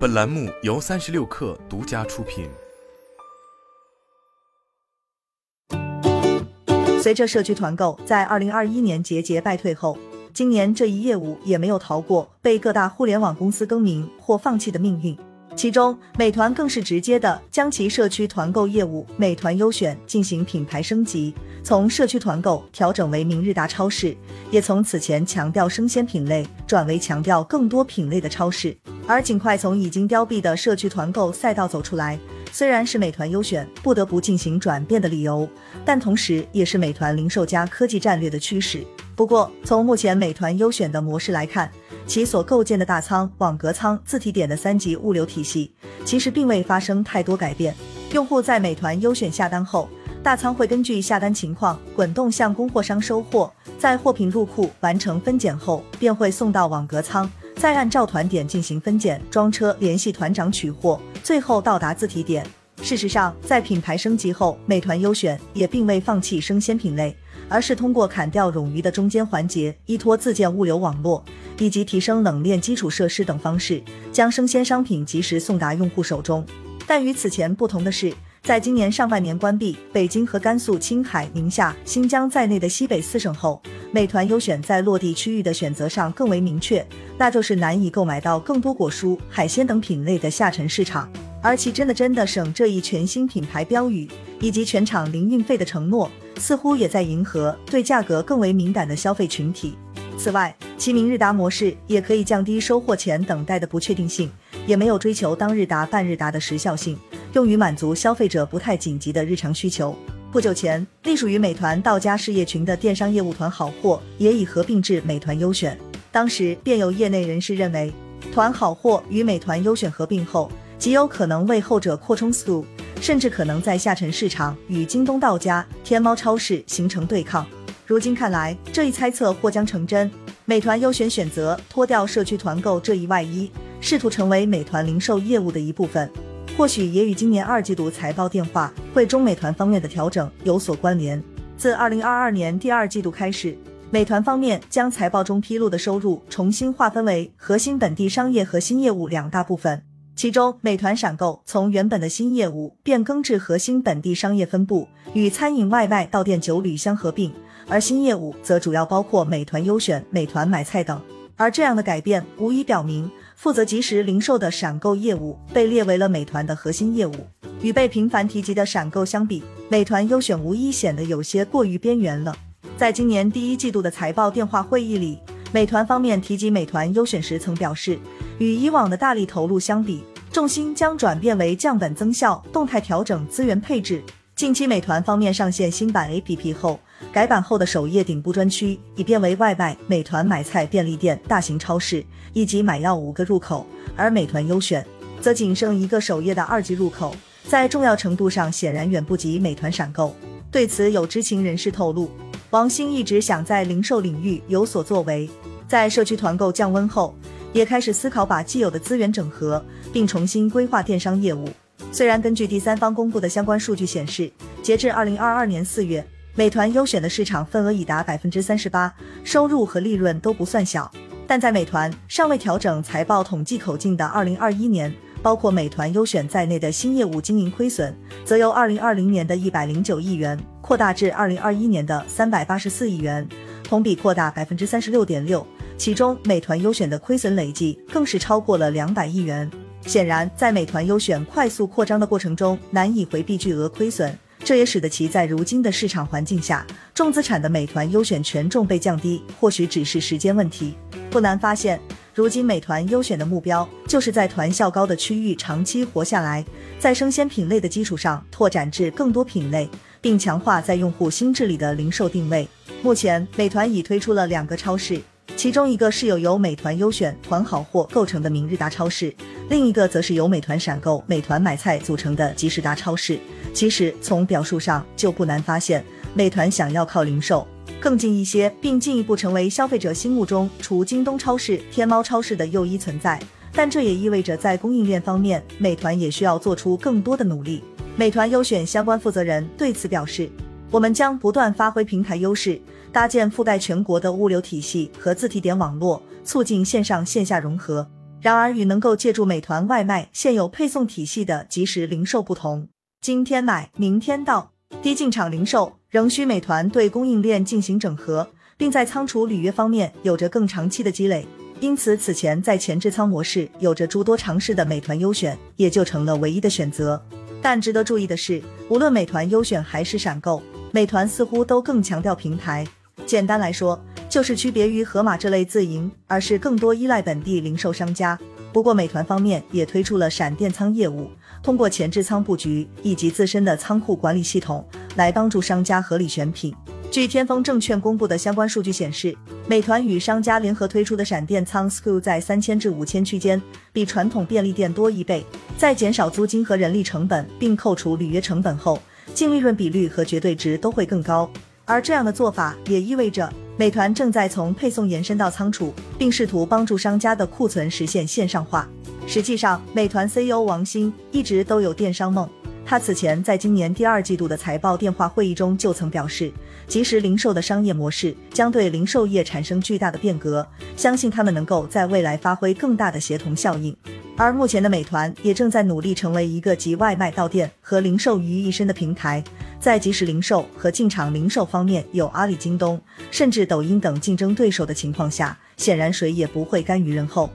本栏目由三十六氪独家出品。随着社区团购在二零二一年节节败退后，今年这一业务也没有逃过被各大互联网公司更名或放弃的命运。其中，美团更是直接的将其社区团购业务“美团优选”进行品牌升级，从社区团购调整为明日达超市，也从此前强调生鲜品类转为强调更多品类的超市。而尽快从已经凋敝的社区团购赛道走出来，虽然是美团优选不得不进行转变的理由，但同时也是美团零售加科技战略的趋势。不过，从目前美团优选的模式来看，其所构建的大仓、网格仓、自提点的三级物流体系，其实并未发生太多改变。用户在美团优选下单后，大仓会根据下单情况滚动向供货商收货，在货品入库完成分拣后，便会送到网格仓，再按照团点进行分拣、装车、联系团长取货，最后到达自提点。事实上，在品牌升级后，美团优选也并未放弃生鲜品类，而是通过砍掉冗余的中间环节，依托自建物流网络。以及提升冷链基础设施等方式，将生鲜商品及时送达用户手中。但与此前不同的是，在今年上半年关闭北京和甘肃、青海、宁夏、新疆在内的西北四省后，美团优选在落地区域的选择上更为明确，那就是难以购买到更多果蔬、海鲜等品类的下沉市场。而其真的真的省这一全新品牌标语以及全场零运费的承诺，似乎也在迎合对价格更为敏感的消费群体。此外，其明日达模式也可以降低收货前等待的不确定性，也没有追求当日达、半日达的时效性，用于满足消费者不太紧急的日常需求。不久前，隶属于美团到家事业群的电商业务团好货也已合并至美团优选。当时便有业内人士认为，团好货与美团优选合并后，极有可能为后者扩充速度，甚至可能在下沉市场与京东到家、天猫超市形成对抗。如今看来，这一猜测或将成真。美团优选选择脱掉社区团购这一外衣，试图成为美团零售业务的一部分，或许也与今年二季度财报电话会中美团方面的调整有所关联。自二零二二年第二季度开始，美团方面将财报中披露的收入重新划分为核心本地商业和新业务两大部分。其中，美团闪购从原本的新业务变更至核心本地商业分部，与餐饮外卖到店酒旅相合并；而新业务则主要包括美团优选、美团买菜等。而这样的改变，无疑表明负责即时零售的闪购业务被列为了美团的核心业务。与被频繁提及的闪购相比，美团优选无疑显得有些过于边缘了。在今年第一季度的财报电话会议里，美团方面提及美团优选时曾表示，与以往的大力投入相比。重心将转变为降本增效，动态调整资源配置。近期美团方面上线新版 APP 后，改版后的首页顶部专区已变为外卖、美团买菜、便利店、大型超市以及买药五个入口，而美团优选则仅剩一个首页的二级入口，在重要程度上显然远不及美团闪购。对此，有知情人士透露，王兴一直想在零售领域有所作为，在社区团购降温后。也开始思考把既有的资源整合，并重新规划电商业务。虽然根据第三方公布的相关数据显示，截至二零二二年四月，美团优选的市场份额已达百分之三十八，收入和利润都不算小。但在美团尚未调整财报统计口径的二零二一年，包括美团优选在内的新业务经营亏损，则由二零二零年的一百零九亿元扩大至二零二一年的三百八十四亿元，同比扩大百分之三十六点六。其中，美团优选的亏损累计更是超过了两百亿元。显然，在美团优选快速扩张的过程中，难以回避巨额亏损，这也使得其在如今的市场环境下，重资产的美团优选权重被降低，或许只是时间问题。不难发现，如今美团优选的目标就是在团效高的区域长期活下来，在生鲜品类的基础上拓展至更多品类，并强化在用户心智里的零售定位。目前，美团已推出了两个超市。其中一个是有由美团优选、团好货构成的明日达超市，另一个则是由美团闪购、美团买菜组成的即时达超市。其实从表述上就不难发现，美团想要靠零售更近一些，并进一步成为消费者心目中除京东超市、天猫超市的又一存在。但这也意味着在供应链方面，美团也需要做出更多的努力。美团优选相关负责人对此表示。我们将不断发挥平台优势，搭建覆盖全国的物流体系和自提点网络，促进线上线下融合。然而，与能够借助美团外卖现有配送体系的即时零售不同，今天买，明天到，低进场零售仍需美团对供应链进行整合，并在仓储履约方面有着更长期的积累。因此，此前在前置仓模式有着诸多尝试的美团优选也就成了唯一的选择。但值得注意的是，无论美团优选还是闪购，美团似乎都更强调平台。简单来说，就是区别于盒马这类自营，而是更多依赖本地零售商家。不过，美团方面也推出了闪电仓业务，通过前置仓布局以及自身的仓库管理系统，来帮助商家合理选品。据天风证券公布的相关数据显示，美团与商家联合推出的闪电仓 SKU 在三千至五千区间，比传统便利店多一倍。在减少租金和人力成本，并扣除履约成本后，净利润比率和绝对值都会更高。而这样的做法也意味着。美团正在从配送延伸到仓储，并试图帮助商家的库存实现线上化。实际上，美团 CEO 王兴一直都有电商梦。他此前在今年第二季度的财报电话会议中就曾表示，即时零售的商业模式将对零售业产生巨大的变革，相信他们能够在未来发挥更大的协同效应。而目前的美团也正在努力成为一个集外卖到店和零售于一身的平台。在即时零售和进场零售方面，有阿里、京东，甚至抖音等竞争对手的情况下，显然谁也不会甘于人后。